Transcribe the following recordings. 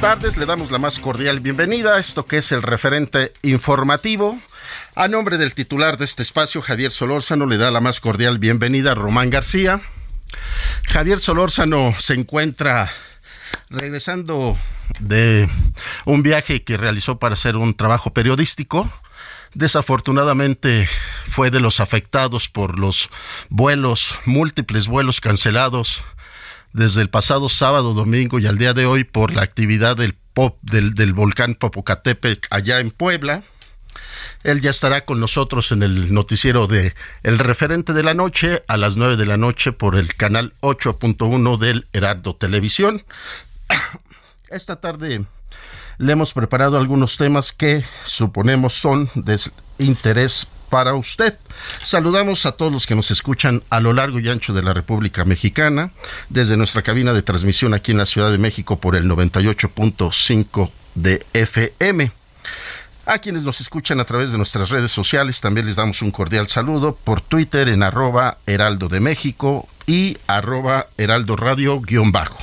Tardes, le damos la más cordial bienvenida a esto que es el referente informativo. A nombre del titular de este espacio, Javier Solórzano, le da la más cordial bienvenida a Román García. Javier Solórzano se encuentra regresando de un viaje que realizó para hacer un trabajo periodístico. Desafortunadamente fue de los afectados por los vuelos, múltiples vuelos cancelados desde el pasado sábado, domingo y al día de hoy por la actividad del, pop, del, del volcán Popocatépetl allá en Puebla. Él ya estará con nosotros en el noticiero de El Referente de la Noche a las 9 de la noche por el canal 8.1 del Heraldo Televisión. Esta tarde le hemos preparado algunos temas que suponemos son de interés para usted. Saludamos a todos los que nos escuchan a lo largo y ancho de la República Mexicana, desde nuestra cabina de transmisión aquí en la Ciudad de México por el 98.5 de FM. A quienes nos escuchan a través de nuestras redes sociales también les damos un cordial saludo por Twitter en arroba heraldo de México y arroba heraldo radio guion bajo.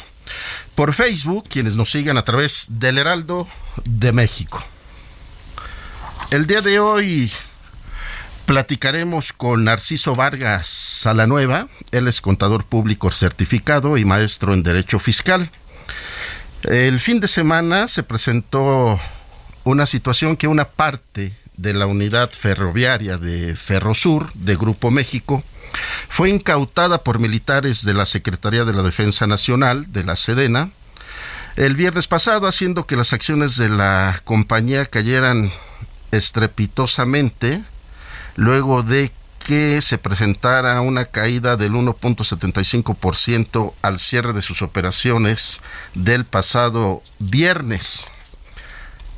Por Facebook, quienes nos sigan a través del Heraldo de México. El día de hoy platicaremos con Narciso Vargas Salanueva. Él es contador público certificado y maestro en Derecho Fiscal. El fin de semana se presentó una situación que una parte de la unidad ferroviaria de Ferrosur, de Grupo México, fue incautada por militares de la Secretaría de la Defensa Nacional, de la Sedena, el viernes pasado, haciendo que las acciones de la compañía cayeran estrepitosamente, luego de que se presentara una caída del 1.75% al cierre de sus operaciones del pasado viernes.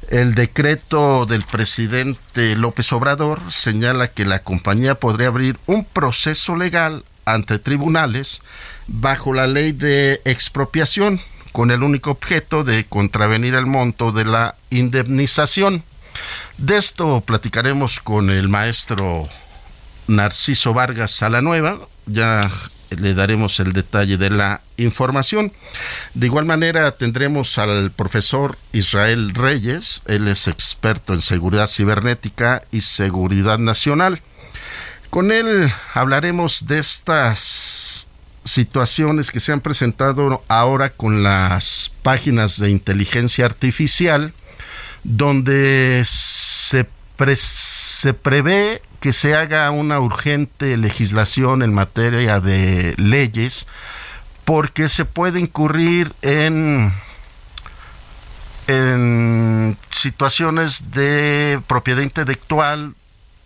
El decreto del presidente López Obrador señala que la compañía podría abrir un proceso legal ante tribunales bajo la ley de expropiación con el único objeto de contravenir el monto de la indemnización. De esto platicaremos con el maestro Narciso Vargas Salanueva. Ya le daremos el detalle de la información. De igual manera tendremos al profesor Israel Reyes, él es experto en seguridad cibernética y seguridad nacional. Con él hablaremos de estas situaciones que se han presentado ahora con las páginas de inteligencia artificial, donde se, pre se prevé que se haga una urgente legislación en materia de leyes porque se puede incurrir en en situaciones de propiedad intelectual,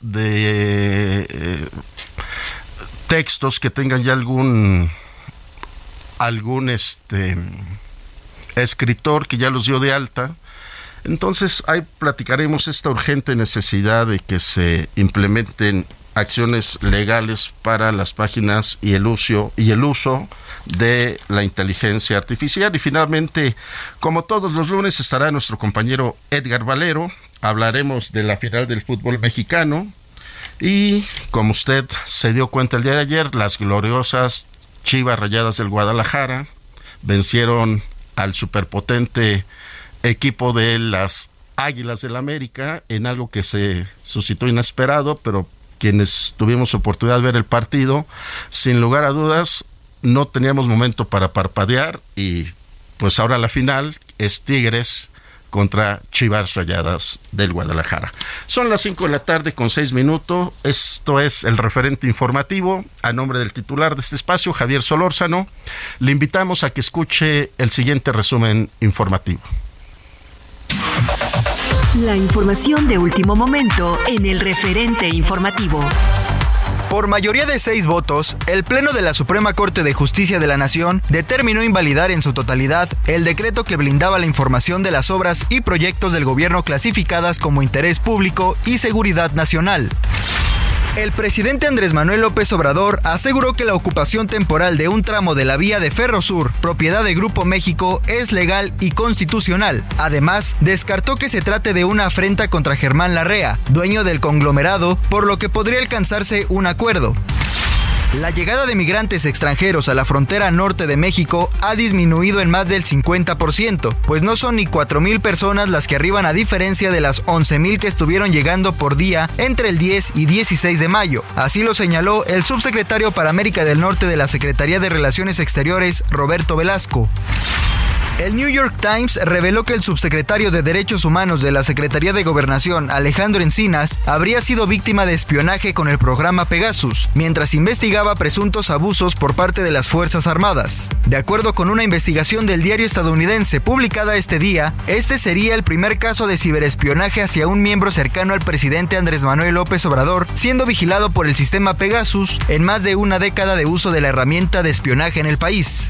de eh, textos que tengan ya algún algún este escritor que ya los dio de alta. Entonces ahí platicaremos esta urgente necesidad de que se implementen acciones legales para las páginas y el uso y el uso de la inteligencia artificial. Y finalmente como todos los lunes estará nuestro compañero Edgar Valero. Hablaremos de la final del fútbol mexicano. Y como usted se dio cuenta el día de ayer las gloriosas Chivas Rayadas del Guadalajara vencieron al superpotente equipo de las Águilas del América en algo que se suscitó inesperado, pero quienes tuvimos oportunidad de ver el partido, sin lugar a dudas, no teníamos momento para parpadear y pues ahora la final es Tigres contra Chivas Rayadas del Guadalajara. Son las 5 de la tarde con 6 minutos. Esto es el referente informativo. A nombre del titular de este espacio, Javier Solórzano, le invitamos a que escuche el siguiente resumen informativo. La información de último momento en el referente informativo. Por mayoría de seis votos, el Pleno de la Suprema Corte de Justicia de la Nación determinó invalidar en su totalidad el decreto que blindaba la información de las obras y proyectos del gobierno clasificadas como interés público y seguridad nacional. El presidente Andrés Manuel López Obrador aseguró que la ocupación temporal de un tramo de la vía de Ferrosur, propiedad de Grupo México, es legal y constitucional. Además, descartó que se trate de una afrenta contra Germán Larrea, dueño del conglomerado, por lo que podría alcanzarse un acuerdo. La llegada de migrantes extranjeros a la frontera norte de México ha disminuido en más del 50%, pues no son ni 4.000 personas las que arriban a diferencia de las 11.000 que estuvieron llegando por día entre el 10 y 16 de mayo. Así lo señaló el subsecretario para América del Norte de la Secretaría de Relaciones Exteriores, Roberto Velasco. El New York Times reveló que el subsecretario de Derechos Humanos de la Secretaría de Gobernación, Alejandro Encinas, habría sido víctima de espionaje con el programa Pegasus, mientras investigaba presuntos abusos por parte de las Fuerzas Armadas. De acuerdo con una investigación del diario estadounidense publicada este día, este sería el primer caso de ciberespionaje hacia un miembro cercano al presidente Andrés Manuel López Obrador, siendo vigilado por el sistema Pegasus en más de una década de uso de la herramienta de espionaje en el país.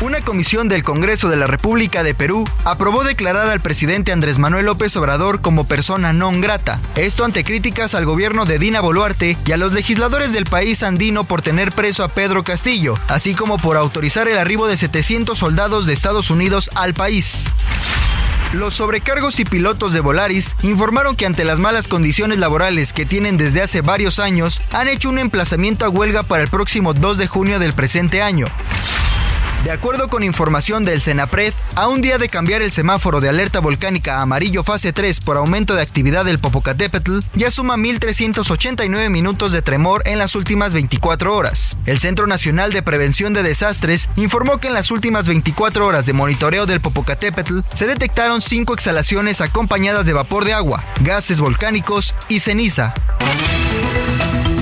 Una comisión del Congreso de la República de Perú aprobó declarar al presidente Andrés Manuel López Obrador como persona non grata. Esto ante críticas al gobierno de Dina Boluarte y a los legisladores del país andino por tener preso a Pedro Castillo, así como por autorizar el arribo de 700 soldados de Estados Unidos al país. Los sobrecargos y pilotos de Volaris informaron que ante las malas condiciones laborales que tienen desde hace varios años, han hecho un emplazamiento a huelga para el próximo 2 de junio del presente año. De acuerdo con información del Senapred, a un día de cambiar el semáforo de alerta volcánica a amarillo fase 3 por aumento de actividad del Popocatépetl, ya suma 1.389 minutos de tremor en las últimas 24 horas. El Centro Nacional de Prevención de Desastres informó que en las últimas 24 horas de monitoreo del Popocatépetl se detectaron 5 exhalaciones acompañadas de vapor de agua, gases volcánicos y ceniza.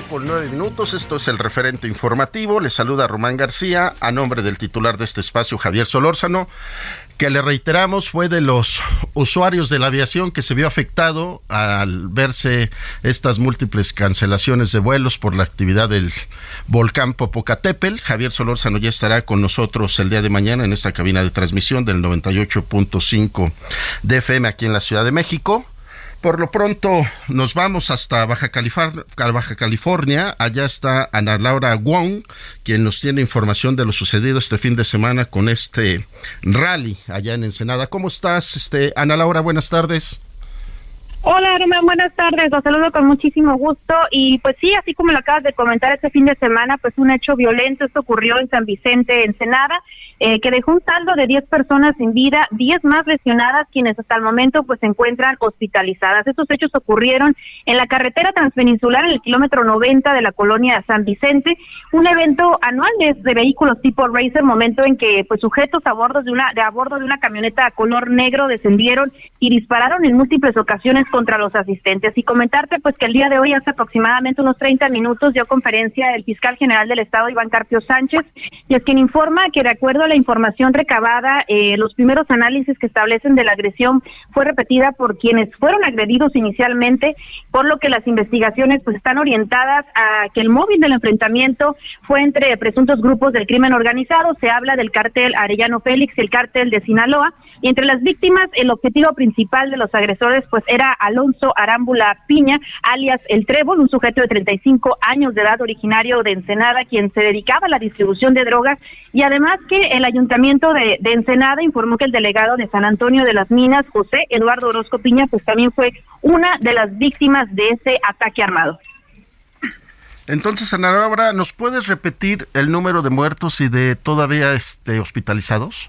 Con nueve minutos. Esto es el referente informativo. Le saluda Román García a nombre del titular de este espacio, Javier Solórzano, que le reiteramos fue de los usuarios de la aviación que se vio afectado al verse estas múltiples cancelaciones de vuelos por la actividad del volcán Popocatépetl. Javier Solórzano ya estará con nosotros el día de mañana en esta cabina de transmisión del 98.5 de FM aquí en la Ciudad de México. Por lo pronto nos vamos hasta Baja California, Baja California. Allá está Ana Laura Wong, quien nos tiene información de lo sucedido este fin de semana con este rally allá en Ensenada. ¿Cómo estás, este Ana Laura? Buenas tardes. Hola, Román, buenas tardes. Los saludo con muchísimo gusto. Y pues sí, así como lo acabas de comentar, este fin de semana, pues un hecho violento. Esto ocurrió en San Vicente, Ensenada, eh, que dejó un saldo de 10 personas sin vida, 10 más lesionadas, quienes hasta el momento pues se encuentran hospitalizadas. Estos hechos ocurrieron en la carretera transpeninsular, en el kilómetro 90 de la colonia San Vicente, un evento anual de, vehículos tipo racer, momento en que pues sujetos a bordo de una de a bordo de una camioneta color negro descendieron y dispararon en múltiples ocasiones contra los asistentes. Y comentarte pues que el día de hoy, hace aproximadamente unos 30 minutos, dio conferencia el fiscal general del Estado, Iván Carpio Sánchez, y es quien informa que de acuerdo a la información recabada, eh, los primeros análisis que establecen de la agresión fue repetida por quienes fueron agredidos inicialmente, por lo que las investigaciones pues están orientadas a que el móvil del enfrentamiento fue entre presuntos grupos del crimen organizado, se habla del cártel Arellano Félix y el cártel de Sinaloa, y entre las víctimas el objetivo principal de los agresores pues era Alonso Arámbula Piña, alias El Trébol, un sujeto de 35 años de edad originario de Ensenada, quien se dedicaba a la distribución de drogas y además que el ayuntamiento de, Ensenada informó que el delegado de San Antonio de las Minas, José Eduardo Orozco Piña, pues también fue una de las víctimas de ese ataque armado. Entonces, Ana Laura, ¿nos puedes repetir el número de muertos y de todavía este, hospitalizados?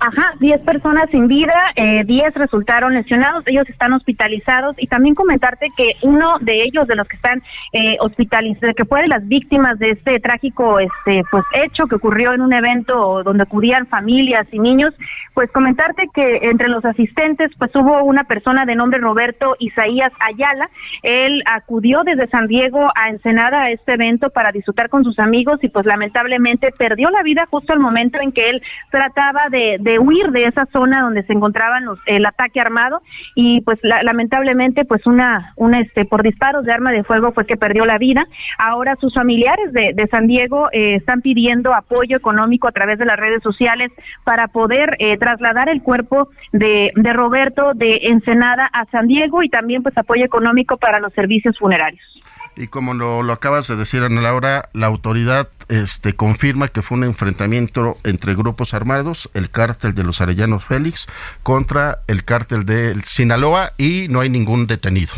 Ajá, 10 personas sin vida, eh, 10 resultaron lesionados, ellos están hospitalizados. Y también comentarte que uno de ellos, de los que están eh, hospitalizados, que fue de las víctimas de este trágico este pues hecho que ocurrió en un evento donde acudían familias y niños, pues comentarte que entre los asistentes pues hubo una persona de nombre Roberto Isaías Ayala, él acudió desde San Diego a Ensenada a este evento para disfrutar con sus amigos y pues lamentablemente perdió la vida justo al momento en que él trataba de huir de esa zona donde se encontraban los, el ataque armado y pues lamentablemente pues una, una este por disparos de arma de fuego fue que perdió la vida. Ahora sus familiares de, de San Diego eh, están pidiendo apoyo económico a través de las redes sociales para poder eh, trasladar el cuerpo de, de Roberto de Ensenada a San Diego y también pues apoyo económico para los servicios funerarios. Y como lo, lo, acabas de decir, Ana Laura, la autoridad este, confirma que fue un enfrentamiento entre grupos armados, el cártel de los Arellanos Félix contra el cártel de Sinaloa y no hay ningún detenido.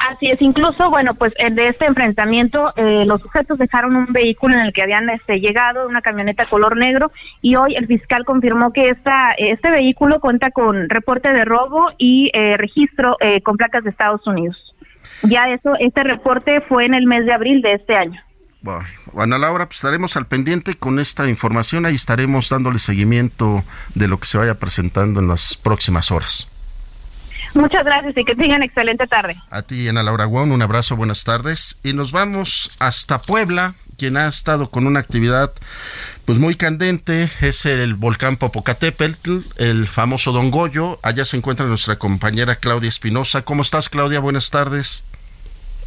Así es, incluso, bueno, pues de este enfrentamiento, eh, los sujetos dejaron un vehículo en el que habían este, llegado, una camioneta color negro, y hoy el fiscal confirmó que esta, este vehículo cuenta con reporte de robo y eh, registro eh, con placas de Estados Unidos. Ya eso, este reporte fue en el mes de abril de este año. Bueno, Ana Laura, pues estaremos al pendiente con esta información, ahí estaremos dándole seguimiento de lo que se vaya presentando en las próximas horas. Muchas gracias y que tengan excelente tarde. A ti, Ana Laura Guón, un abrazo, buenas tardes. Y nos vamos hasta Puebla, quien ha estado con una actividad pues muy candente, es el volcán Popocatépetl, el famoso Don Goyo. Allá se encuentra nuestra compañera Claudia Espinosa. ¿Cómo estás, Claudia? Buenas tardes.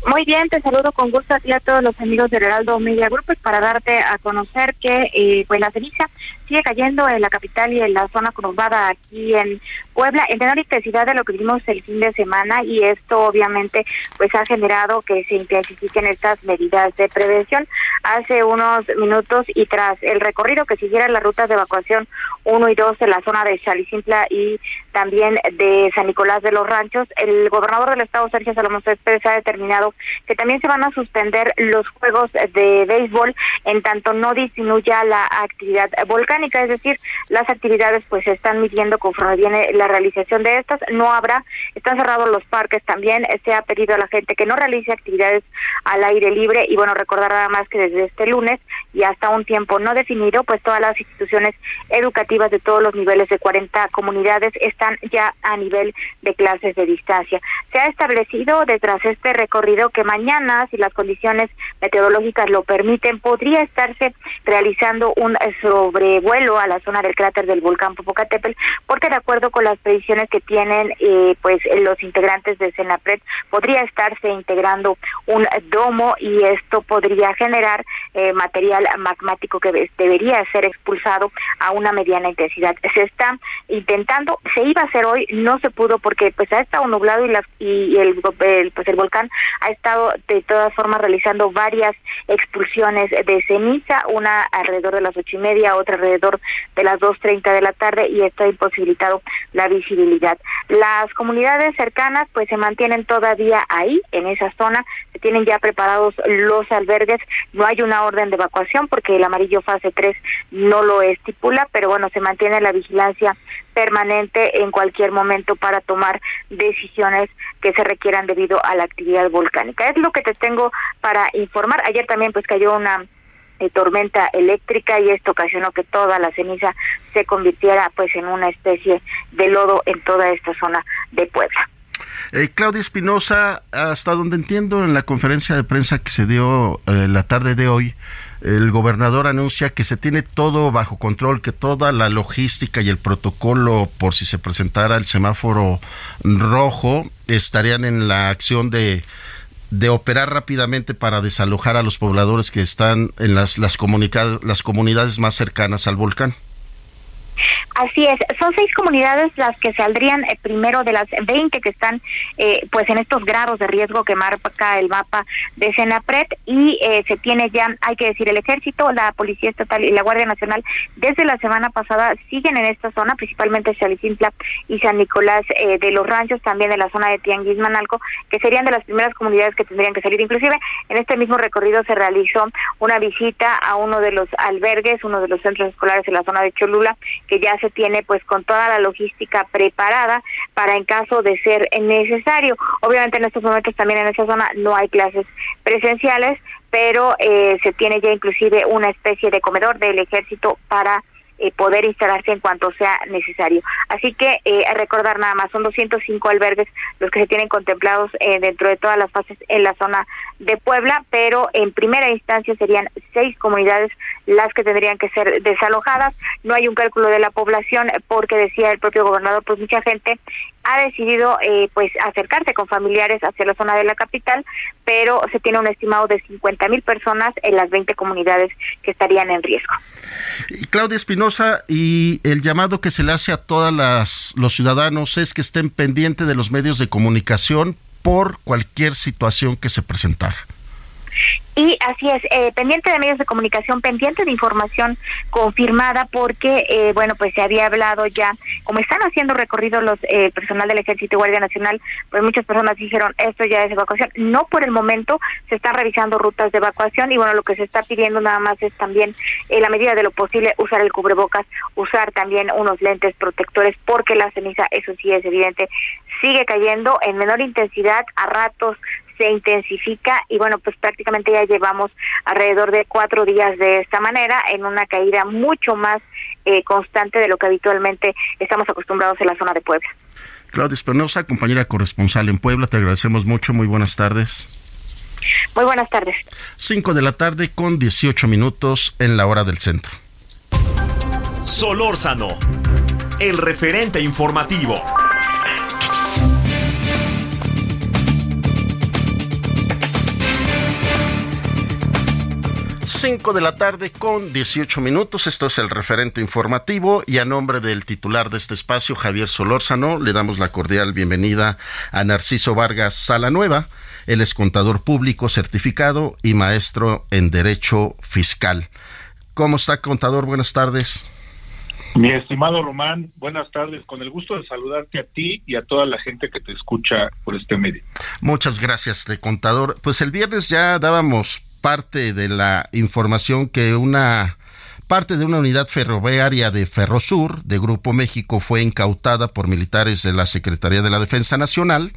Muy bien, te saludo con gusto a ti a todos los amigos del Heraldo Media Group pues, para darte a conocer que eh, pues la ceniza sigue cayendo en la capital y en la zona conurbada aquí en Puebla en menor intensidad de lo que vimos el fin de semana y esto obviamente pues ha generado que se intensifiquen estas medidas de prevención. Hace unos minutos y tras el recorrido que siguiera las rutas de evacuación 1 y 2 en la zona de Chalicintla y también de San Nicolás de los Ranchos, el gobernador del estado Sergio Salomón Céspedes ha determinado que también se van a suspender los juegos de béisbol en tanto no disminuya la actividad volcánica, es decir, las actividades pues se están midiendo conforme viene la realización de estas, no habrá, están cerrados los parques también, se ha pedido a la gente que no realice actividades al aire libre y bueno, recordar nada más que desde este lunes y hasta un tiempo no definido, pues todas las instituciones educativas de todos los niveles de 40 comunidades están ya a nivel de clases de distancia. Se ha establecido detrás este recorrido que mañana, si las condiciones meteorológicas lo permiten, podría estarse realizando un sobrevuelo a la zona del cráter del volcán Popocatépetl, porque de acuerdo con las predicciones que tienen eh, pues los integrantes de Senapred, podría estarse integrando un domo y esto podría generar eh, material magmático que debería ser expulsado a una mediana intensidad. Se está intentando, se iba a hacer hoy, no se pudo porque pues ha estado nublado y, las, y el, pues el volcán ha estado de todas formas realizando varias expulsiones de ceniza, una alrededor de las ocho y media, otra alrededor alrededor de las 2.30 de la tarde y esto ha imposibilitado la visibilidad. Las comunidades cercanas pues se mantienen todavía ahí, en esa zona, se tienen ya preparados los albergues, no hay una orden de evacuación porque el amarillo fase 3 no lo estipula, pero bueno, se mantiene la vigilancia permanente en cualquier momento para tomar decisiones que se requieran debido a la actividad volcánica. Es lo que te tengo para informar. Ayer también pues cayó una eh, tormenta eléctrica y esto ocasionó que toda la ceniza se convirtiera pues en una especie de lodo en toda esta zona de Puebla. Eh, Claudia Espinosa, hasta donde entiendo en la conferencia de prensa que se dio eh, la tarde de hoy, el gobernador anuncia que se tiene todo bajo control, que toda la logística y el protocolo por si se presentara el semáforo rojo estarían en la acción de de operar rápidamente para desalojar a los pobladores que están en las las, las comunidades más cercanas al volcán. Así es, son seis comunidades las que saldrían eh, primero de las 20 que están eh, pues en estos grados de riesgo que marca el mapa de Senapred y eh, se tiene ya, hay que decir, el ejército, la Policía Estatal y la Guardia Nacional desde la semana pasada siguen en esta zona, principalmente Chalicintla y San Nicolás de los Ranchos, también en la zona de Tianguis Manalco, que serían de las primeras comunidades que tendrían que salir. Inclusive en este mismo recorrido se realizó una visita a uno de los albergues, uno de los centros escolares en la zona de Cholula, que ya se tiene pues con toda la logística preparada para en caso de ser necesario. Obviamente en estos momentos también en esa zona no hay clases presenciales, pero eh, se tiene ya inclusive una especie de comedor del ejército para eh, poder instalarse en cuanto sea necesario. Así que eh, recordar nada más, son 205 albergues los que se tienen contemplados eh, dentro de todas las fases en la zona de Puebla, pero en primera instancia serían seis comunidades las que tendrían que ser desalojadas. No hay un cálculo de la población porque decía el propio gobernador, pues mucha gente ha decidido eh, pues acercarse con familiares hacia la zona de la capital, pero se tiene un estimado de 50 mil personas en las 20 comunidades que estarían en riesgo. Claudia Espinosa, y el llamado que se le hace a todos los ciudadanos es que estén pendientes de los medios de comunicación por cualquier situación que se presentara. Y así es, eh, pendiente de medios de comunicación, pendiente de información confirmada, porque, eh, bueno, pues se había hablado ya, como están haciendo recorridos los eh, personal del Ejército y Guardia Nacional, pues muchas personas dijeron, esto ya es evacuación. No por el momento, se están revisando rutas de evacuación y, bueno, lo que se está pidiendo nada más es también, en la medida de lo posible, usar el cubrebocas, usar también unos lentes protectores, porque la ceniza, eso sí es evidente, sigue cayendo en menor intensidad, a ratos se intensifica y bueno, pues prácticamente ya llevamos alrededor de cuatro días de esta manera en una caída mucho más eh, constante de lo que habitualmente estamos acostumbrados en la zona de Puebla. Claudia Espinosa, compañera corresponsal en Puebla, te agradecemos mucho, muy buenas tardes. Muy buenas tardes. Cinco de la tarde con 18 minutos en la hora del centro. Solórzano, el referente informativo. 5 de la tarde con 18 minutos. Esto es el referente informativo y a nombre del titular de este espacio, Javier Solórzano, le damos la cordial bienvenida a Narciso Vargas Salanueva. Él es contador público certificado y maestro en Derecho Fiscal. ¿Cómo está, contador? Buenas tardes. Mi estimado Román, buenas tardes. Con el gusto de saludarte a ti y a toda la gente que te escucha por este medio. Muchas gracias, contador. Pues el viernes ya dábamos parte de la información que una parte de una unidad ferroviaria de Ferrosur, de Grupo México, fue incautada por militares de la Secretaría de la Defensa Nacional,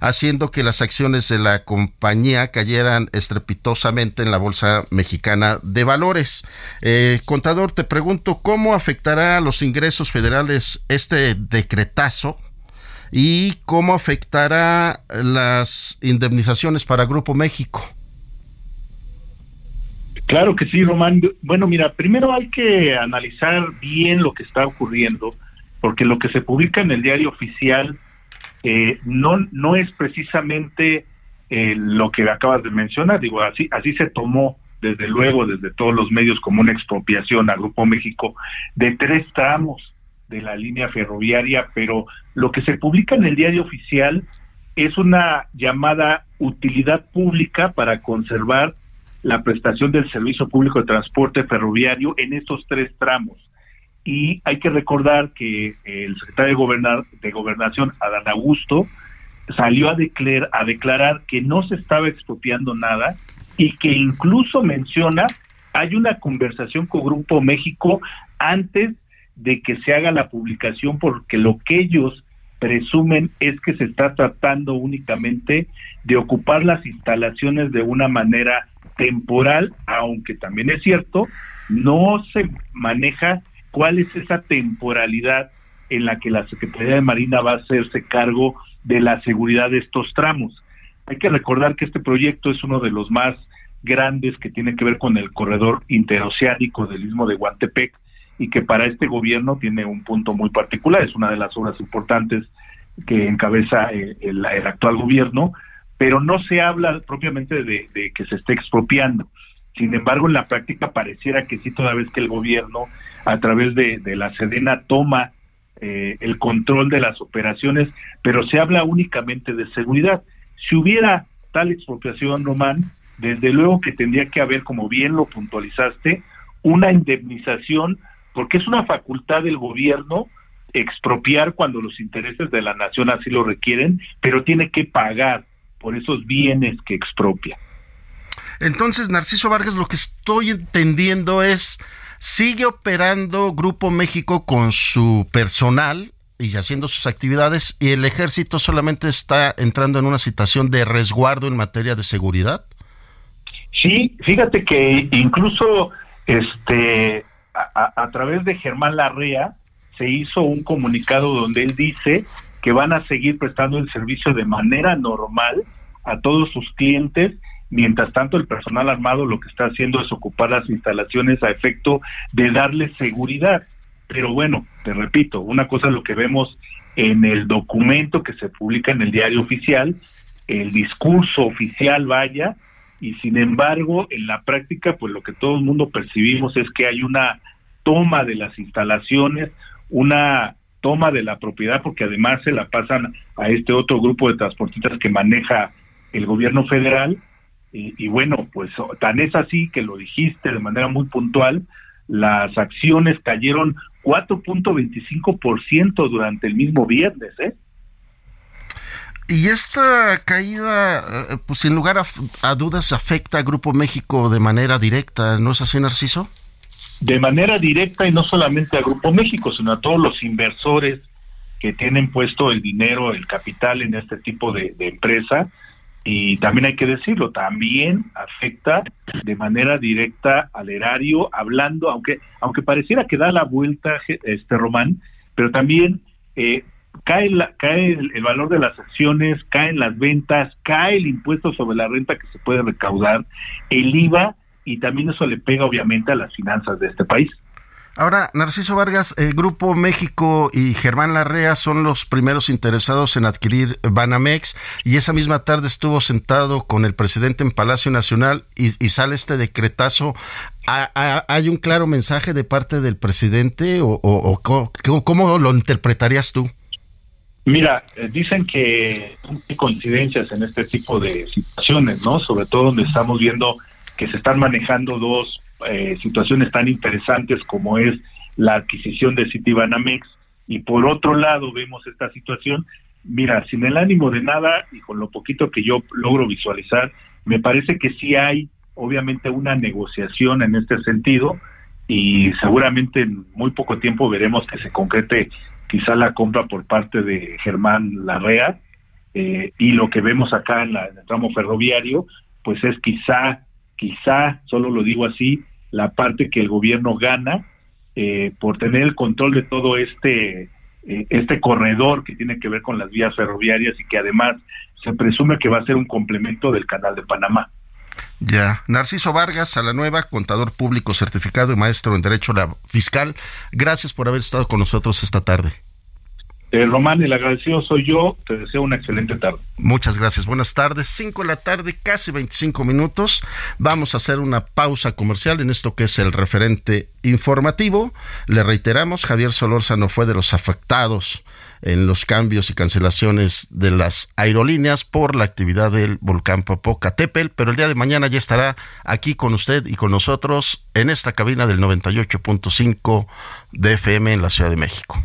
haciendo que las acciones de la compañía cayeran estrepitosamente en la Bolsa Mexicana de Valores. Eh, contador, te pregunto, ¿cómo afectará a los ingresos federales este decretazo? ¿Y cómo afectará las indemnizaciones para Grupo México? Claro que sí, Román. Bueno, mira, primero hay que analizar bien lo que está ocurriendo, porque lo que se publica en el diario oficial eh, no, no es precisamente eh, lo que acabas de mencionar. Digo, así, así se tomó, desde luego, desde todos los medios como una expropiación a Grupo México de tres tramos de la línea ferroviaria, pero lo que se publica en el diario oficial es una llamada utilidad pública para conservar la prestación del servicio público de transporte ferroviario en estos tres tramos. Y hay que recordar que el secretario de, de Gobernación, Adán Augusto, salió a, declarar, a declarar que no se estaba expropiando nada y que incluso menciona hay una conversación con Grupo México antes de que se haga la publicación porque lo que ellos presumen es que se está tratando únicamente de ocupar las instalaciones de una manera temporal, aunque también es cierto, no se maneja cuál es esa temporalidad en la que la Secretaría de Marina va a hacerse cargo de la seguridad de estos tramos. Hay que recordar que este proyecto es uno de los más grandes que tiene que ver con el corredor interoceánico del istmo de Guantepec y que para este gobierno tiene un punto muy particular, es una de las obras importantes que encabeza eh, el, actual gobierno, pero no se habla propiamente de, que se esté expropiando. Sin embargo, en la práctica pareciera que sí, toda vez que el gobierno, a través de, la Sedena, toma eh, el control de las operaciones, pero se habla únicamente de seguridad. Si hubiera tal expropiación, Román, desde luego que tendría que haber, como bien lo puntualizaste, una indemnización, porque es una facultad del gobierno expropiar cuando los intereses de la nación así lo requieren, pero tiene que pagar por esos bienes que expropia. Entonces, Narciso Vargas, lo que estoy entendiendo es, sigue operando Grupo México con su personal y haciendo sus actividades y el ejército solamente está entrando en una situación de resguardo en materia de seguridad. Sí, fíjate que incluso este a, través de Germán Larrea se hizo un comunicado donde él dice que van a seguir prestando el servicio de manera normal a todos sus clientes. Mientras tanto, el personal armado lo que está haciendo es ocupar las instalaciones a efecto de darle seguridad. Pero bueno, te repito, una cosa es lo que vemos en el documento que se publica en el diario oficial, el discurso oficial vaya, y sin embargo en la práctica pues lo que todo el mundo percibimos es que hay una toma de las instalaciones, una toma de la propiedad porque además se la pasan a este otro grupo de transportistas que maneja el gobierno federal y, y bueno pues tan es así que lo dijiste de manera muy puntual las acciones cayeron 4.25% durante el mismo viernes, ¿eh? Y esta caída, eh, pues sin lugar a, dudas, afecta a Grupo México de manera directa, ¿no es así, Narciso? De manera directa y no solamente a Grupo México, sino a todos los inversores que tienen puesto el dinero, el capital en este tipo de, empresa. Y también hay que decirlo, también afecta de manera directa al erario, hablando, aunque aunque pareciera que da la vuelta este Román, pero también eh, cae, la, cae el, valor de las acciones, caen las ventas, cae el impuesto sobre la renta que se puede recaudar, el IVA y también eso le pega obviamente a las finanzas de este país. Ahora, Narciso Vargas, el Grupo México y Germán Larrea son los primeros interesados en adquirir Banamex y esa misma tarde estuvo sentado con el presidente en Palacio Nacional y, sale este decretazo. ¿Hay un claro mensaje de parte del presidente o, cómo lo interpretarías tú? Mira, eh, dicen que hay coincidencias en este tipo de situaciones, ¿no? Sobre todo donde estamos viendo que se están manejando dos eh, situaciones tan interesantes como es la adquisición de Citibanamex y por otro lado vemos esta situación. Mira, sin el ánimo de nada y con lo poquito que yo logro visualizar, me parece que sí hay obviamente una negociación en este sentido y seguramente en muy poco tiempo veremos que se concrete quizá la compra por parte de Germán Larrea eh, y lo que vemos acá en, el tramo ferroviario, pues es quizá, quizá, solo lo digo así, la parte que el gobierno gana eh, por tener el control de todo este eh, este corredor que tiene que ver con las vías ferroviarias y que además se presume que va a ser un complemento del canal de Panamá. Ya. Narciso Vargas, a la nueva, contador público certificado y maestro en Derecho Fiscal. Gracias por haber estado con nosotros esta tarde. Eh, Román, el agradecido soy yo. Te deseo una excelente tarde. Muchas gracias. Buenas tardes. 5 de la tarde, casi 25 minutos. Vamos a hacer una pausa comercial en esto que es el referente informativo. Le reiteramos, Javier Solórzano fue de los afectados en los cambios y cancelaciones de las aerolíneas por la actividad del volcán Popocatépetl, pero el día de mañana ya estará aquí con usted y con nosotros en esta cabina del 98.5 de FM en la Ciudad de México.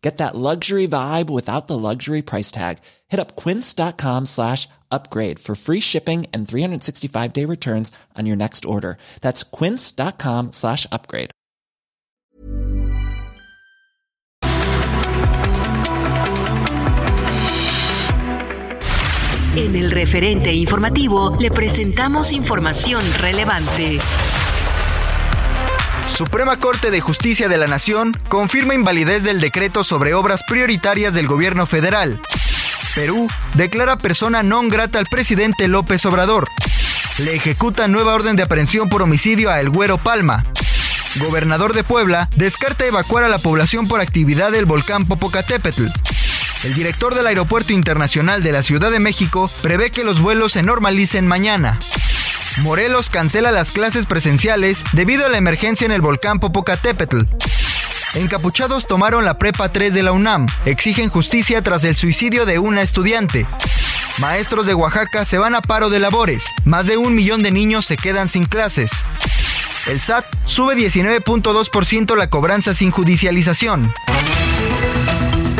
Get that luxury vibe without the luxury price tag. Hit up quince.com slash upgrade for free shipping and 365 day returns on your next order. That's quince.com slash upgrade. En el referente informativo le presentamos información relevante. Suprema Corte de Justicia de la Nación confirma invalidez del decreto sobre obras prioritarias del gobierno federal. Perú declara persona non grata al presidente López Obrador. Le ejecuta nueva orden de aprehensión por homicidio a El Güero Palma. Gobernador de Puebla descarta evacuar a la población por actividad del volcán Popocatépetl. El director del Aeropuerto Internacional de la Ciudad de México prevé que los vuelos se normalicen mañana. Morelos cancela las clases presenciales debido a la emergencia en el volcán Popocatépetl. Encapuchados tomaron la prepa 3 de la UNAM, exigen justicia tras el suicidio de una estudiante. Maestros de Oaxaca se van a paro de labores, más de un millón de niños se quedan sin clases. El SAT sube 19.2% la cobranza sin judicialización.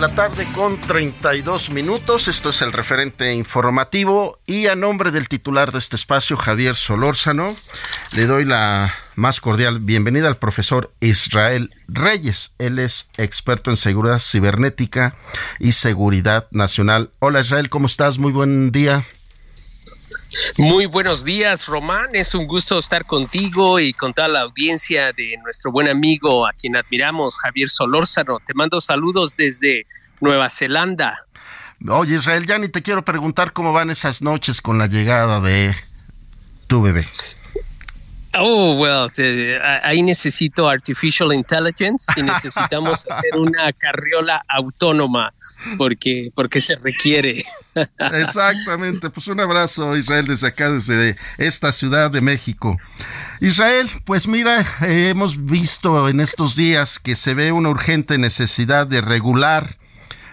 La tarde con 32 minutos. Esto es el referente informativo y a nombre del titular de este espacio, Javier Solórzano, le doy la más cordial bienvenida al profesor Israel Reyes. Él es experto en seguridad cibernética y seguridad nacional. Hola Israel, ¿cómo estás? Muy buen día. Muy buenos días, Román. Es un gusto estar contigo y con toda la audiencia de nuestro buen amigo, a quien admiramos, Javier Solórzano. Te mando saludos desde Nueva Zelanda. Oye, Israel, ya ni te quiero preguntar cómo van esas noches con la llegada de tu bebé. Oh, well, ahí necesito artificial intelligence y necesitamos hacer una carriola autónoma porque, porque se requiere. Exactamente, pues un abrazo Israel desde acá, desde esta Ciudad de México. Israel, pues mira, eh, hemos visto en estos días que se ve una urgente necesidad de regular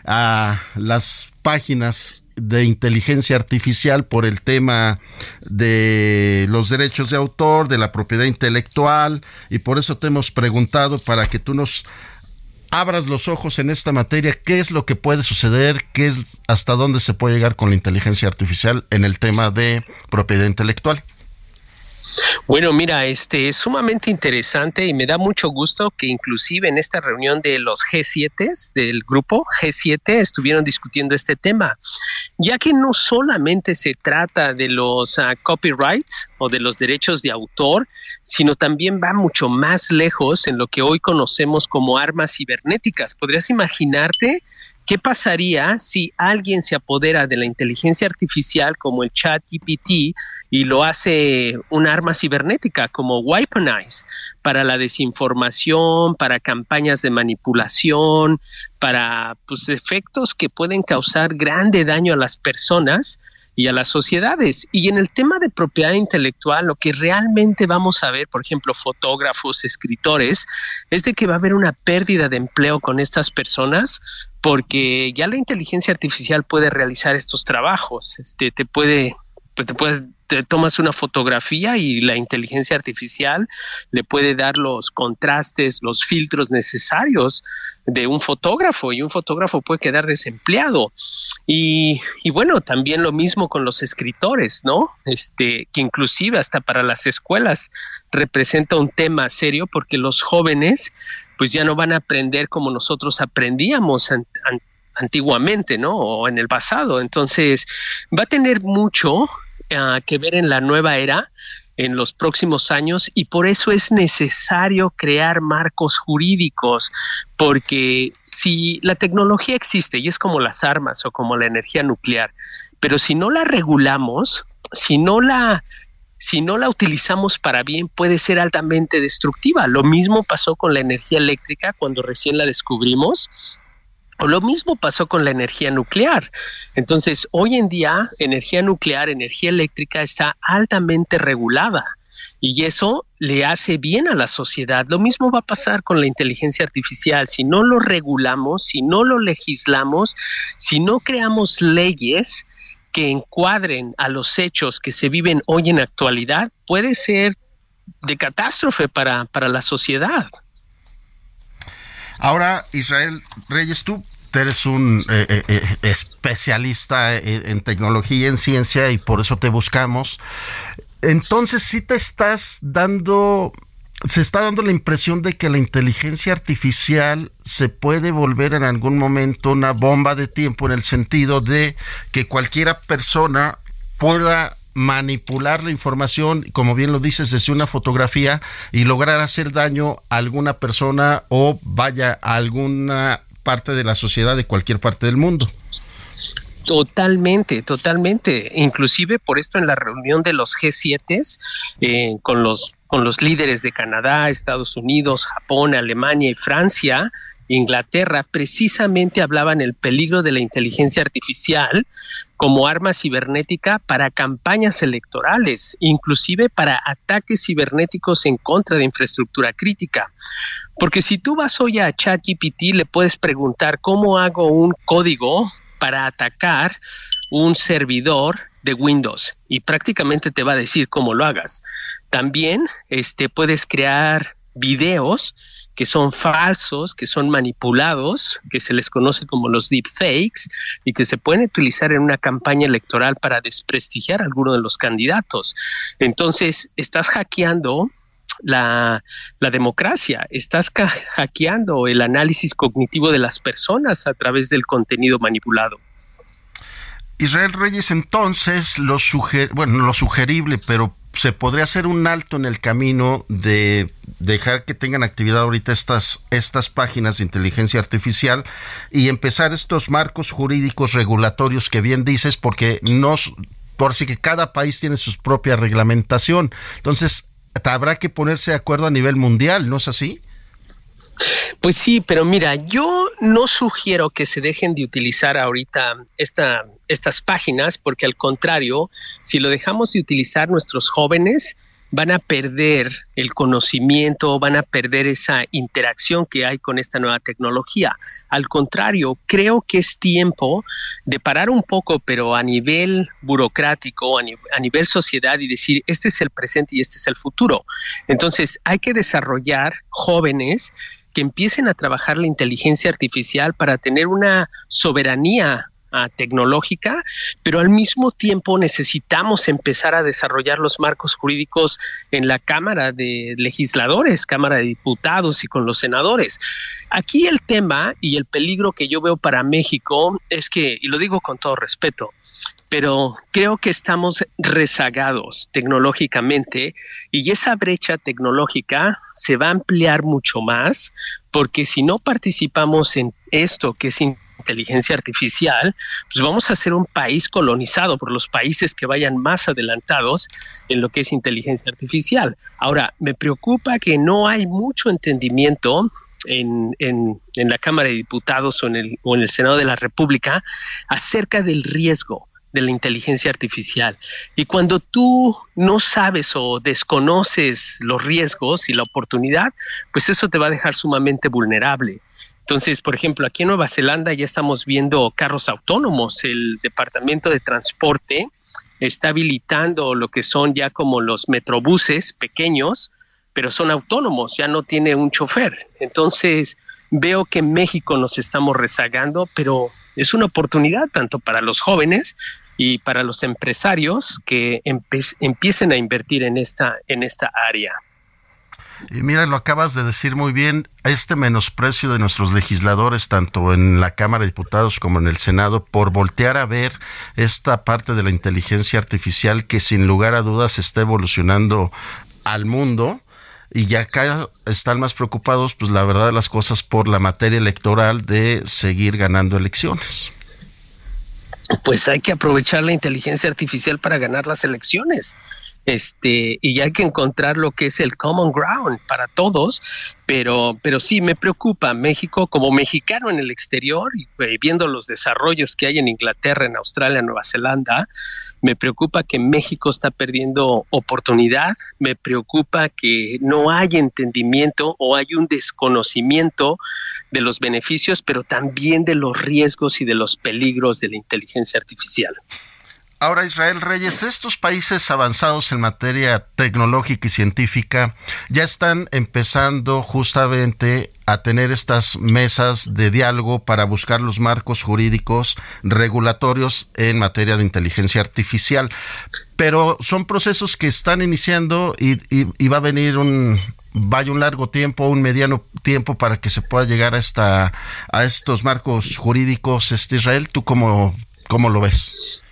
a las páginas de inteligencia artificial por el tema de los derechos de autor, de la propiedad intelectual, y por eso te hemos preguntado para que tú nos abras los ojos en esta materia, qué es lo que puede suceder, qué es hasta dónde se puede llegar con la inteligencia artificial en el tema de propiedad intelectual. Bueno, mira, este es sumamente interesante y me da mucho gusto que inclusive en esta reunión de los G7 del grupo G7 estuvieron discutiendo este tema, ya que no solamente se trata de los ah, copyrights o de los derechos de autor, sino también va mucho más lejos en lo que hoy conocemos como armas cibernéticas. ¿Podrías imaginarte ¿Qué pasaría si alguien se apodera de la inteligencia artificial como el chat GPT y lo hace un arma cibernética como Weaponize para la desinformación, para campañas de manipulación, para pues, efectos que pueden causar grande daño a las personas? Y a las sociedades. Y en el tema de propiedad intelectual, lo que realmente vamos a ver, por ejemplo, fotógrafos, escritores, es de que va a haber una pérdida de empleo con estas personas porque ya la inteligencia artificial puede realizar estos trabajos, este, te puede pues, te te tomas una fotografía y la inteligencia artificial le puede dar los contrastes, los filtros necesarios de un fotógrafo y un fotógrafo puede quedar desempleado. Y, y, bueno, también lo mismo con los escritores, ¿no? Este, que inclusive hasta para las escuelas representa un tema serio porque los jóvenes pues ya no van a aprender como nosotros aprendíamos antiguamente, ¿no? O en el pasado. Entonces, va a tener mucho que ver en la nueva era en los próximos años y por eso es necesario crear marcos jurídicos, porque si la tecnología existe y es como las armas o como la energía nuclear, pero si no la regulamos, si no la si no la utilizamos para bien puede ser altamente destructiva. Lo mismo pasó con la energía eléctrica cuando recién la descubrimos lo mismo pasó con la energía nuclear. Entonces, hoy en día, energía nuclear, energía eléctrica está altamente regulada y eso le hace bien a la sociedad. Lo mismo va a pasar con la inteligencia artificial. Si no lo regulamos, si no lo legislamos, si no creamos leyes que encuadren a los hechos que se viven hoy en actualidad, puede ser de catástrofe para, para la sociedad. Ahora, Israel Reyes, tú eres un eh, eh, eh, especialista en, tecnología y en ciencia y por eso te buscamos. Entonces, sí te estás dando, se está dando la impresión de que la inteligencia artificial se puede volver en algún momento una bomba de tiempo en el sentido de que cualquiera persona pueda manipular la información, como bien lo dices, desde una fotografía y lograr hacer daño a alguna persona o vaya a alguna parte de la sociedad de cualquier parte del mundo. Totalmente, totalmente. Inclusive por esto en la reunión de los G7 eh, con los con los líderes de Canadá, Estados Unidos, Japón, Alemania y Francia, Inglaterra precisamente hablaban el peligro de la inteligencia artificial como arma cibernética para campañas electorales, inclusive para ataques cibernéticos en contra de infraestructura crítica. Porque si tú vas hoy a ChatGPT, le puedes preguntar cómo hago un código para atacar un servidor de Windows y prácticamente te va a decir cómo lo hagas. También este, puedes crear videos que son falsos, que son manipulados, que se les conoce como los deepfakes y que se pueden utilizar en una campaña electoral para desprestigiar a alguno de los candidatos. Entonces, estás hackeando la, la, democracia, estás hackeando el análisis cognitivo de las personas a través del contenido manipulado. Israel Reyes, entonces, lo, bueno, lo sugerible, pero se podría hacer un alto en el camino de dejar que tengan actividad ahorita estas, estas páginas de inteligencia artificial y empezar estos marcos jurídicos regulatorios que bien dices, porque no, por así que cada país tiene su propia reglamentación. Entonces, habrá que ponerse de acuerdo a nivel mundial, ¿no es así? Pues sí, pero mira, yo no sugiero que se dejen de utilizar ahorita esta, estas páginas, porque al contrario, si lo dejamos de utilizar nuestros jóvenes, van a perder el conocimiento, van a perder esa interacción que hay con esta nueva tecnología. Al contrario, creo que es tiempo de parar un poco, pero a nivel burocrático, a, a nivel sociedad y decir, este es el presente y este es el futuro. Entonces, hay que desarrollar jóvenes que empiecen a trabajar la inteligencia artificial para tener una soberanía ah, tecnológica, pero al mismo tiempo necesitamos empezar a desarrollar los marcos jurídicos en la Cámara de Legisladores, Cámara de Diputados y con los senadores. Aquí el tema y el peligro que yo veo para México es que, y lo digo con todo respeto, pero creo que estamos rezagados tecnológicamente y esa brecha tecnológica se va a ampliar mucho más porque si no participamos en esto que es inteligencia artificial, pues vamos a ser un país colonizado por los países que vayan más adelantados en lo que es inteligencia artificial. Ahora, me preocupa que no hay mucho entendimiento en, en, la Cámara de Diputados o en, el, o en el Senado de la República acerca del riesgo de la inteligencia artificial. Y cuando tú no sabes o desconoces los riesgos y la oportunidad, pues eso te va a dejar sumamente vulnerable. Entonces, por ejemplo, aquí en Nueva Zelanda ya estamos viendo carros autónomos. El Departamento de Transporte está habilitando lo que son ya como los metrobuses pequeños, pero son autónomos, ya no tiene un chofer. Entonces, veo que en México nos estamos rezagando, pero es una oportunidad tanto para los jóvenes y para los empresarios que empiecen a invertir en esta, en esta área. Y mira, lo acabas de decir muy bien, este menosprecio de nuestros legisladores, tanto en la Cámara de Diputados como en el Senado, por voltear a ver esta parte de la inteligencia artificial que sin lugar a dudas está evolucionando al mundo, y ya acá están más preocupados, pues la verdad las cosas, por la materia electoral de seguir ganando elecciones pues hay que aprovechar la inteligencia artificial para ganar las elecciones. Este, y hay que encontrar lo que es el common ground para todos pero, pero sí me preocupa México como mexicano en el exterior y eh, viendo los desarrollos que hay en Inglaterra, en Australia, en Nueva Zelanda, me preocupa que México está perdiendo oportunidad, me preocupa que no hay entendimiento o hay un desconocimiento de los beneficios, pero también de los riesgos y de los peligros de la inteligencia artificial. Ahora, Israel Reyes, estos países avanzados en materia tecnológica y científica ya están empezando justamente a tener estas mesas de diálogo para buscar los marcos jurídicos regulatorios en materia de inteligencia artificial. Pero son procesos que están iniciando y, va a venir un, vaya un largo tiempo, un mediano tiempo para que se pueda llegar a a estos marcos jurídicos. Este Israel, ¿tú cómo, cómo lo ves?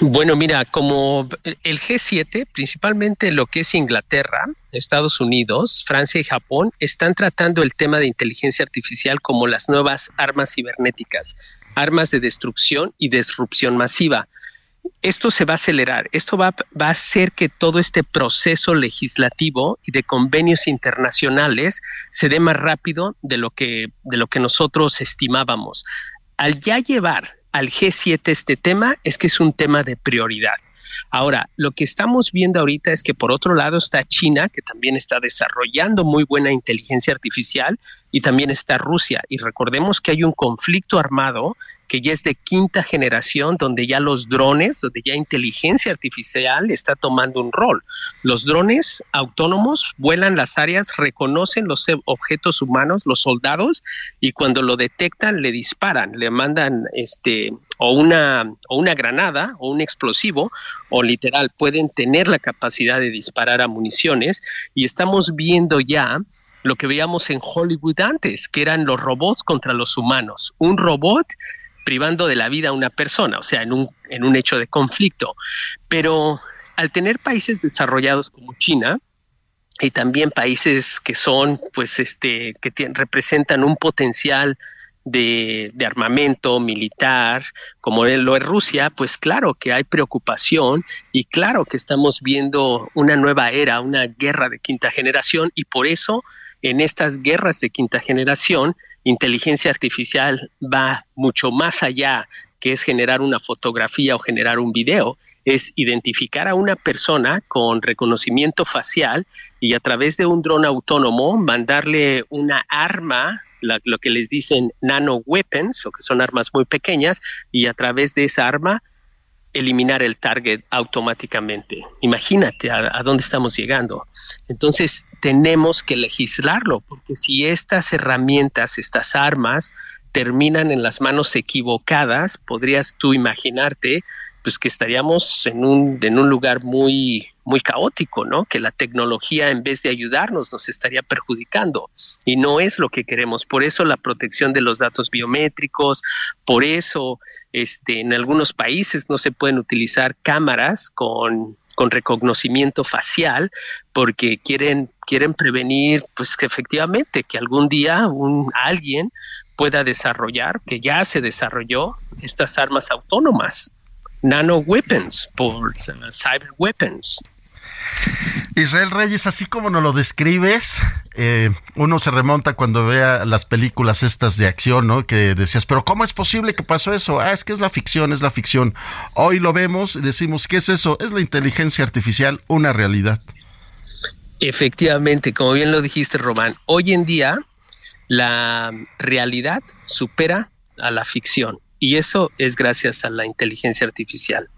Bueno, mira, como el G7, principalmente lo que es Inglaterra, Estados Unidos, Francia y Japón, están tratando el tema de inteligencia artificial como las nuevas armas cibernéticas, armas de destrucción y disrupción masiva. Esto se va a acelerar, esto va, va a hacer que todo este proceso legislativo y de convenios internacionales se dé más rápido de lo que, de lo que nosotros estimábamos. Al ya llevar al G7 este tema es que es un tema de prioridad. Ahora, lo que estamos viendo ahorita es que por otro lado está China, que también está desarrollando muy buena inteligencia artificial, y también está Rusia. Y recordemos que hay un conflicto armado que ya es de quinta generación, donde ya los drones, donde ya inteligencia artificial está tomando un rol. Los drones autónomos vuelan las áreas, reconocen los objetos humanos, los soldados, y cuando lo detectan le disparan, le mandan este o una o una granada o un explosivo o literal pueden tener la capacidad de disparar a municiones y estamos viendo ya lo que veíamos en Hollywood antes, que eran los robots contra los humanos. Un robot privando de la vida a una persona, o sea, en un, en un hecho de conflicto. Pero al tener países desarrollados como China, y también países que son, pues, este, que representan un potencial de, armamento militar, como lo es Rusia, pues claro que hay preocupación y claro que estamos viendo una nueva era, una guerra de quinta generación y por eso en estas guerras de quinta generación, inteligencia artificial va mucho más allá que es generar una fotografía o generar un video, es identificar a una persona con reconocimiento facial y a través de un dron autónomo mandarle una arma lo que les dicen nano weapons, o que son armas muy pequeñas, y a través de esa arma eliminar el target automáticamente. Imagínate a, dónde estamos llegando. Entonces tenemos que legislarlo, porque si estas herramientas, estas armas, terminan en las manos equivocadas, podrías tú imaginarte pues que estaríamos en un, en un lugar muy, muy caótico, ¿no? Que la tecnología en vez de ayudarnos nos estaría perjudicando y no es lo que queremos. Por eso la protección de los datos biométricos, por eso este, en algunos países no se pueden utilizar cámaras con, con reconocimiento facial porque quieren, quieren prevenir, pues que efectivamente que algún día un alguien pueda desarrollar, que ya se desarrolló estas armas autónomas nano weapons, por cyber weapons. Israel Reyes, así como nos lo describes, eh, uno se remonta cuando vea las películas estas de acción, ¿no? Que decías, pero ¿cómo es posible que pasó eso? Ah, es que es la ficción, es la ficción. Hoy lo vemos y decimos, ¿qué es eso? Es la inteligencia artificial, una realidad. Efectivamente, como bien lo dijiste, Román, hoy en día la realidad supera a la ficción. Y eso es gracias a la inteligencia artificial.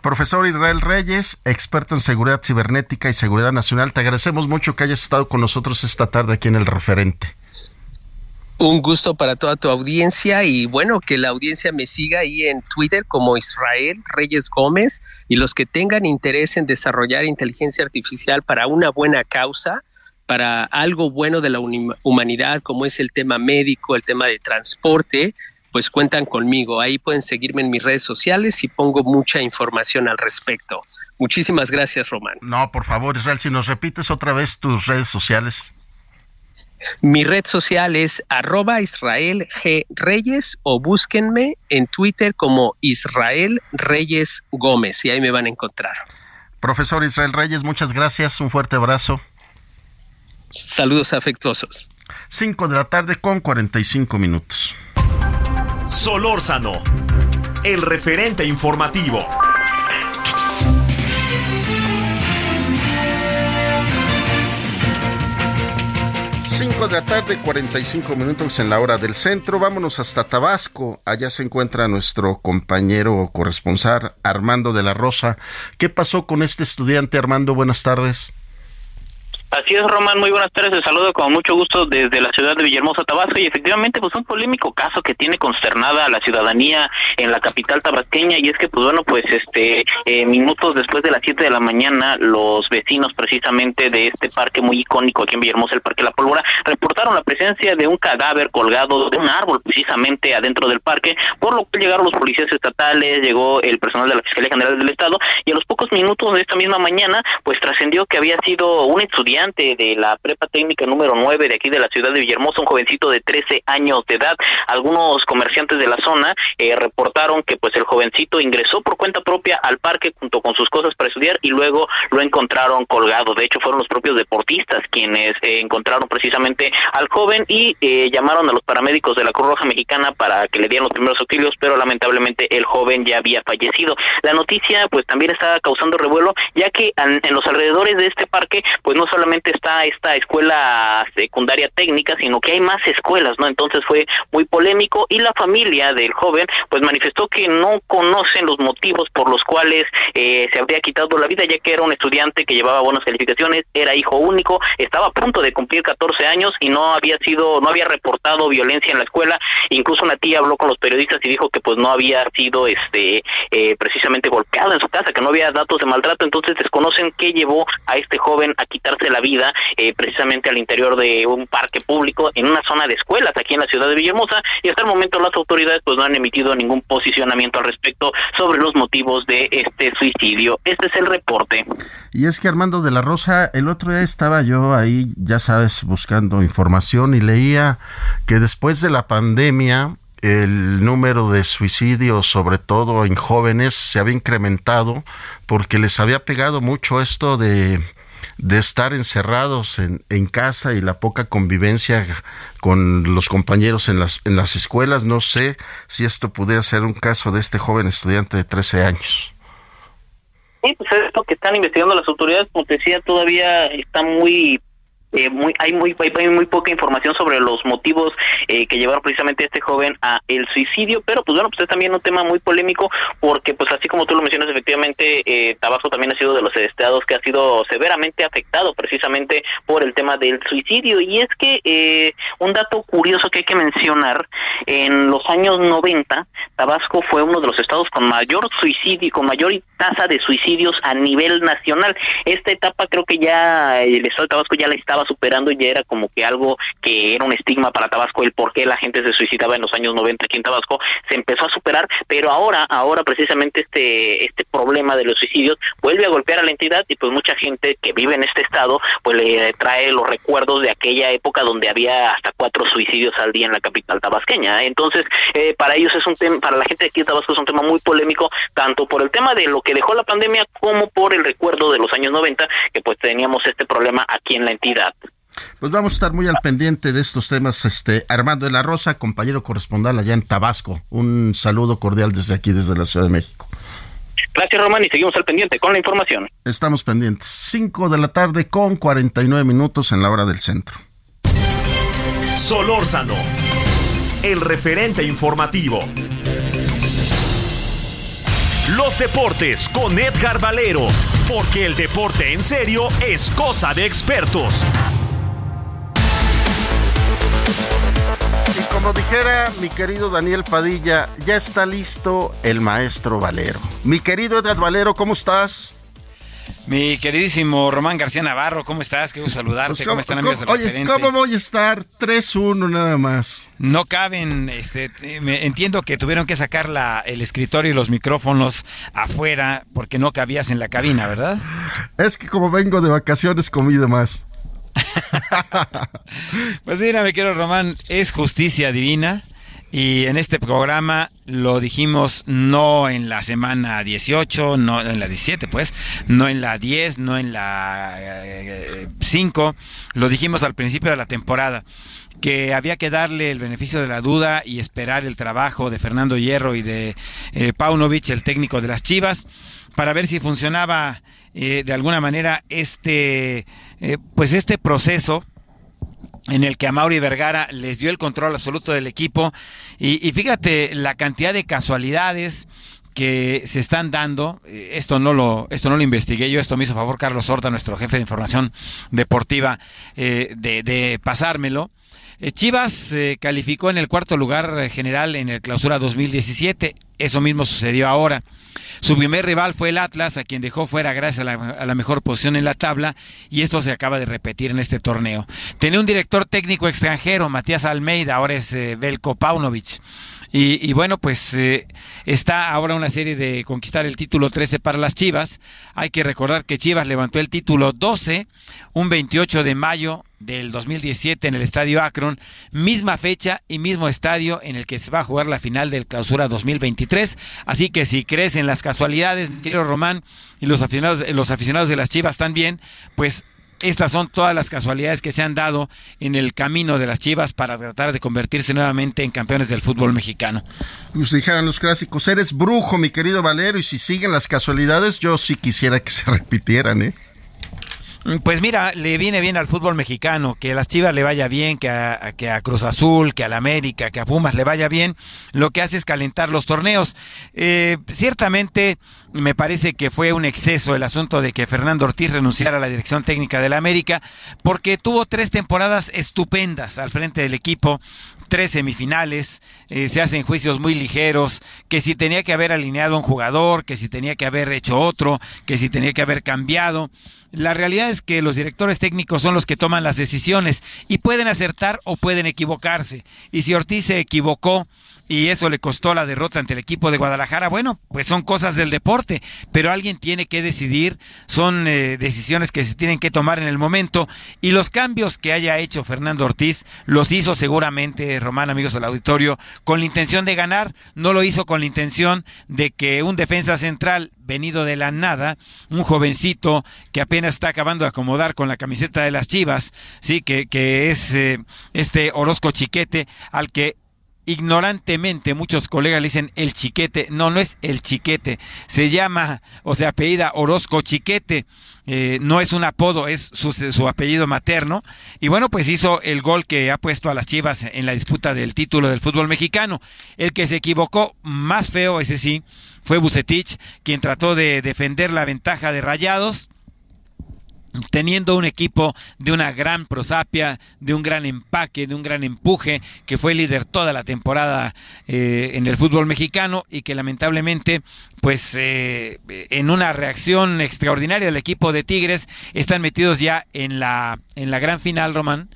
Profesor Israel Reyes, experto en seguridad cibernética y seguridad nacional, te agradecemos mucho que hayas estado con nosotros esta tarde aquí en el referente. Un gusto para toda tu audiencia y bueno, que la audiencia me siga ahí en Twitter como Israel Reyes Gómez y los que tengan interés en desarrollar inteligencia artificial para una buena causa, para algo bueno de la humanidad como es el tema médico, el tema de transporte, pues cuentan conmigo. Ahí pueden seguirme en mis redes sociales y pongo mucha información al respecto. Muchísimas gracias, Román. No, por favor, Israel, si nos repites otra vez tus redes sociales. Mi red social es arroba Israel G Reyes o búsquenme en Twitter como Israel Reyes Gómez y ahí me van a encontrar. Profesor Israel Reyes, muchas gracias, un fuerte abrazo. Saludos afectuosos. 5 de la tarde con 45 minutos. Solórzano, el referente informativo. Cinco de la tarde, 45 minutos en la hora del centro. Vámonos hasta Tabasco. Allá se encuentra nuestro compañero corresponsal Armando de la Rosa. ¿Qué pasó con este estudiante, Armando? Buenas tardes. Así es, Román, muy buenas tardes, te saludo con mucho gusto desde la ciudad de Villahermosa, Tabasco, y efectivamente, pues un polémico caso que tiene consternada a la ciudadanía en la capital tabasqueña, y es que, pues bueno, pues este, eh, minutos después de las 7 de la mañana, los vecinos precisamente de este parque muy icónico aquí en Villahermosa, el Parque La Pólvora, reportaron la presencia de un cadáver colgado de un árbol precisamente adentro del parque, por lo que llegaron los policías estatales, llegó el personal de la Fiscalía General del Estado, y a los pocos minutos de esta misma mañana, pues trascendió que había sido un estudiante de la prepa técnica número 9 de aquí de la ciudad de Villahermosa, un jovencito de 13 años de edad. Algunos comerciantes de la zona eh, reportaron que pues el jovencito ingresó por cuenta propia al parque junto con sus cosas para estudiar y luego lo encontraron colgado. De hecho, fueron los propios deportistas quienes eh, encontraron precisamente al joven y eh, llamaron a los paramédicos de la Cruz Roja Mexicana para que le dieran los primeros auxilios, pero lamentablemente el joven ya había fallecido. La noticia pues también está causando revuelo, ya que en los alrededores de este parque pues no solamente está esta escuela secundaria técnica, sino que hay más escuelas, ¿no? Entonces fue muy polémico y la familia del joven pues manifestó que no conocen los motivos por los cuales eh, se habría quitado la vida, ya que era un estudiante que llevaba buenas calificaciones, era hijo único, estaba a punto de cumplir 14 años y no había sido, no había reportado violencia en la escuela, incluso una tía habló con los periodistas y dijo que pues no había sido este eh, precisamente golpeado en su casa, que no había datos de maltrato, entonces desconocen qué llevó a este joven a quitarse la vida eh, precisamente al interior de un parque público en una zona de escuelas aquí en la ciudad de Villahermosa y hasta el momento las autoridades pues no han emitido ningún posicionamiento al respecto sobre los motivos de este suicidio. Este es el reporte. Y es que Armando de la Rosa, el otro día estaba yo ahí, ya sabes, buscando información y leía que después de la pandemia el número de suicidios, sobre todo en jóvenes, se había incrementado porque les había pegado mucho esto de de estar encerrados en, en, casa y la poca convivencia con los compañeros en las, en las escuelas. No sé si esto pudiera ser un caso de este joven estudiante de 13 años. Sí, pues es lo que están investigando las autoridades, como te decía, todavía está muy eh, muy, hay muy hay muy poca información sobre los motivos eh, que llevaron precisamente a este joven a el suicidio, pero pues bueno, pues es también un tema muy polémico porque pues así como tú lo mencionas, efectivamente eh, Tabasco también ha sido de los estados que ha sido severamente afectado precisamente por el tema del suicidio y es que eh, un dato curioso que hay que mencionar, en los años 90 Tabasco fue uno de los estados con mayor suicidio, con mayor tasa de suicidios a nivel nacional. Esta etapa creo que ya el estado de Tabasco ya la estaba superando y ya era como que algo que era un estigma para Tabasco el por qué la gente se suicidaba en los años 90 aquí en Tabasco se empezó a superar, pero ahora ahora precisamente este este problema de los suicidios vuelve a golpear a la entidad y pues mucha gente que vive en este estado pues le trae los recuerdos de aquella época donde había hasta cuatro suicidios al día en la capital tabasqueña. Entonces, eh, para ellos es un tema, para la gente de aquí de Tabasco es un tema muy polémico, tanto por el tema de lo que dejó la pandemia como por el recuerdo de los años 90, que pues teníamos este problema aquí en la entidad. Pues vamos a estar muy al pendiente de estos temas. Este Armando de la Rosa, compañero corresponsal allá en Tabasco. Un saludo cordial desde aquí, desde la Ciudad de México. Gracias, Román, y seguimos al pendiente con la información. Estamos pendientes. 5 de la tarde con 49 minutos en la hora del centro. Solórzano, el referente informativo. Los deportes con Edgar Valero, porque el deporte en serio es cosa de expertos. Y como dijera mi querido Daniel Padilla, ya está listo el maestro Valero. Mi querido Edgar Valero, ¿cómo estás? Mi queridísimo Román García Navarro, ¿cómo estás? Quiero saludarte. Pues, ¿Cómo, están amigos del Oye, referente? ¿cómo voy a estar? 3-1 nada más. No caben, este, me- entiendo que tuvieron que sacar la, el escritorio y los micrófonos afuera porque no cabías en la cabina, ¿verdad? Es que como vengo de vacaciones comí de más. Pues mira, mi querido Román, es justicia divina. Y en este programa lo dijimos no en la semana 18, no en la 17, pues, no en la 10, no en la eh, 5, lo dijimos al principio de la temporada que había que darle el beneficio de la duda y esperar el trabajo de Fernando Hierro y de eh, Paunovic, el técnico de las Chivas, para ver si funcionaba eh, de alguna manera este, eh, pues este proceso en el que a Mauri Vergara les dio el control absoluto del equipo. Y, y fíjate la cantidad de casualidades que se están dando. Eh, Esto no lo, esto no lo investigué yo, esto me hizo favor Carlos Horta, nuestro jefe de información deportiva, eh, de, de pasármelo. Eh, Chivas eh, calificó en el cuarto lugar eh, general en el clausura 2017. Eso mismo sucedió ahora. Su primer rival fue el Atlas, a quien dejó fuera gracias a la, mejor posición en la tabla, y esto se acaba de repetir en este torneo. Tenía un director técnico extranjero, Matías Almeida, ahora es eh, Belko Paunovic. Y, bueno, pues está ahora una serie de conquistar el título 13 para las Chivas. Hay que recordar que Chivas levantó el título 12 un 28 de mayo del 2017 en el Estadio Akron, misma fecha y mismo estadio en el que se va a jugar la final del Clausura 2023. Así que si crees en las casualidades, mi querido Román, y los aficionados, los aficionados de las Chivas también, pues estas son todas las casualidades que se han dado en el camino de las Chivas para tratar de convertirse nuevamente en campeones del fútbol mexicano. Nos dijeran los clásicos, eres brujo, mi querido Valero, y si siguen las casualidades, yo sí quisiera que se repitieran, ¿eh? Pues mira, le viene bien al fútbol mexicano, que a las Chivas le vaya bien, que a, que a Cruz Azul, que a la América, que a Pumas le vaya bien, lo que hace es calentar los torneos. Eh, ciertamente me parece que fue un exceso el asunto de que Fernando Ortiz renunciara a la dirección técnica de la América, porque tuvo tres temporadas estupendas al frente del equipo, tres semifinales, eh, se hacen juicios muy ligeros, que si tenía que haber alineado un jugador, que si tenía que haber hecho otro, que si tenía que haber cambiado. La realidad es que los directores técnicos son los que toman las decisiones y pueden acertar o pueden equivocarse. Y si Ortiz se equivocó y eso le costó la derrota ante el equipo de Guadalajara, bueno, pues son cosas del deporte, pero alguien tiene que decidir, son eh, decisiones que se tienen que tomar en el momento y los cambios que haya hecho Fernando Ortiz los hizo seguramente, Román, amigos del auditorio, con la intención de ganar, no lo hizo con la intención de que un defensa central venido de la nada, un jovencito que apenas está acabando de acomodar con la camiseta de las Chivas, sí, que, que es eh, este Orozco Chiquete, al que ignorantemente muchos colegas le dicen el chiquete. No, no es el chiquete. Se llama o se apellida Orozco Chiquete. Eh, no es un apodo, es su, su, apellido materno. Y bueno, pues hizo el gol que ha puesto a las Chivas en la disputa del título del fútbol mexicano. El que se equivocó más feo, ese sí, fue Bucetich, quien trató de defender la ventaja de Rayados teniendo un equipo de una gran prosapia, de un gran empaque, de un gran empuje, que fue líder toda la temporada eh, en el fútbol mexicano y que lamentablemente, pues eh, en una reacción extraordinaria del equipo de Tigres, están metidos ya en la, en la gran final, Román.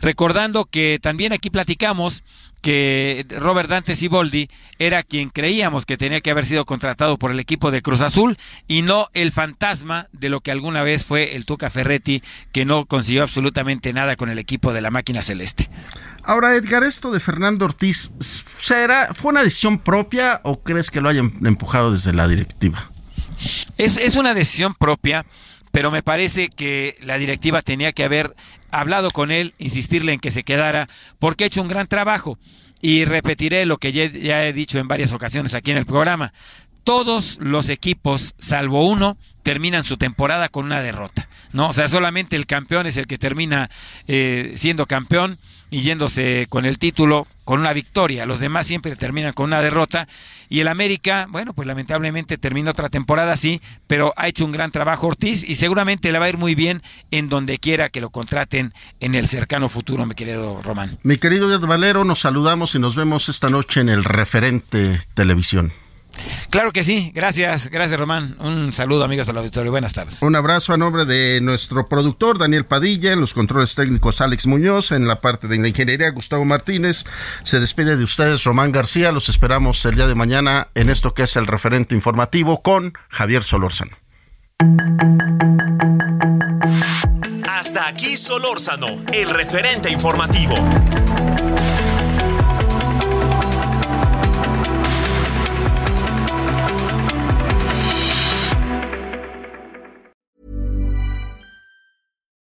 Recordando que también aquí platicamos que Robert Dante Siboldi era quien creíamos que tenía que haber sido contratado por el equipo de Cruz Azul y no el fantasma de lo que alguna vez fue el Tuca Ferretti, que no consiguió absolutamente nada con el equipo de la máquina celeste. Ahora, Edgar, esto de Fernando Ortiz, ¿será, ¿fue una decisión propia o crees que lo hayan empujado desde la directiva? Es, es una decisión propia pero me parece que la directiva tenía que haber hablado con él, insistirle en que se quedara, porque ha hecho un gran trabajo. Y repetiré lo que ya, he dicho en varias ocasiones aquí en el programa. Todos los equipos, salvo uno, terminan su temporada con una derrota. ¿no? O sea, solamente el campeón es el que termina eh, siendo campeón y yéndose con el título con una victoria. Los demás siempre terminan con una derrota. Y el América, bueno, pues lamentablemente termina otra temporada así, pero ha hecho un gran trabajo Ortiz y seguramente le va a ir muy bien en donde quiera que lo contraten en el cercano futuro, mi querido Román. Mi querido Valero, nos saludamos y nos vemos esta noche en el referente televisión. Claro que sí, gracias, gracias Román. Un saludo amigos del auditorio, buenas tardes. Un abrazo a nombre de nuestro productor Daniel Padilla, en los controles técnicos Alex Muñoz, en la parte de la ingeniería Gustavo Martínez. Se despide de ustedes Román García, los esperamos el día de mañana en esto que es el referente informativo con Javier Solórzano. Hasta aquí Solórzano, el referente informativo.